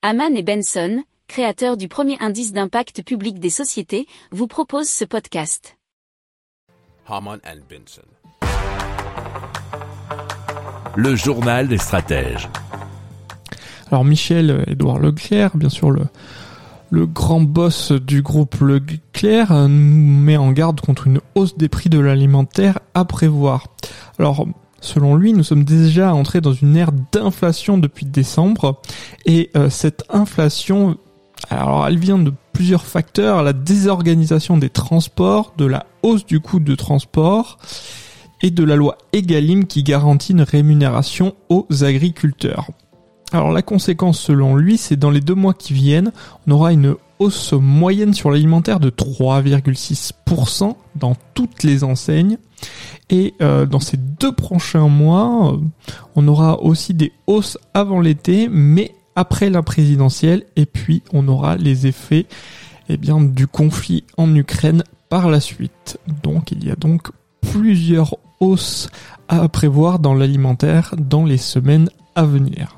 Haman et Benson, créateurs du premier indice d'impact public des sociétés, vous proposent ce podcast. Haman and Benson. Le journal des stratèges. Alors Michel Édouard Leclerc, bien sûr le, le grand boss du groupe Leclerc, nous met en garde contre une hausse des prix de l'alimentaire à prévoir. Alors Selon lui, nous sommes déjà entrés dans une ère d'inflation depuis décembre et euh, cette inflation, alors elle vient de plusieurs facteurs, la désorganisation des transports, de la hausse du coût de transport et de la loi Egalim qui garantit une rémunération aux agriculteurs. Alors la conséquence selon lui, c'est dans les deux mois qui viennent, on aura une hausse moyenne sur l'alimentaire de 3,6% dans toutes les enseignes. Et euh, dans ces deux prochains mois, euh, on aura aussi des hausses avant l'été, mais après la présidentielle. Et puis on aura les effets eh bien, du conflit en Ukraine par la suite. Donc il y a donc plusieurs hausses à prévoir dans l'alimentaire dans les semaines à venir.